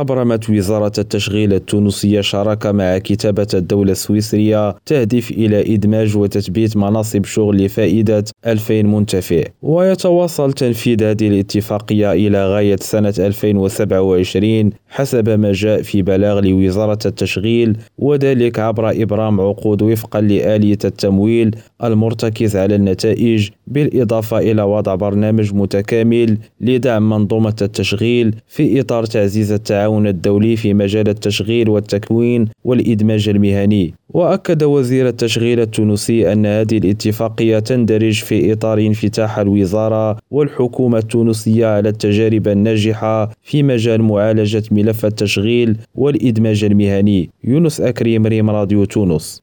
أبرمت وزارة التشغيل التونسية شراكة مع كتابة الدولة السويسرية تهدف إلى إدماج وتثبيت مناصب شغل لفائدة 2000 منتفع. ويتواصل تنفيذ هذه الاتفاقية إلى غاية سنة 2027 حسب ما جاء في بلاغ لوزارة التشغيل وذلك عبر إبرام عقود وفقا لآلية التمويل المرتكز على النتائج بالإضافة إلى وضع برنامج متكامل لدعم منظومة التشغيل في إطار تعزيز التعاون الدولي في مجال التشغيل والتكوين والإدماج المهني. وأكد وزير التشغيل التونسي أن هذه الاتفاقية تندرج في إطار انفتاح الوزارة والحكومة التونسية على التجارب الناجحة في مجال معالجة ملف التشغيل والإدماج المهني. يونس أكريم ريم راديو تونس.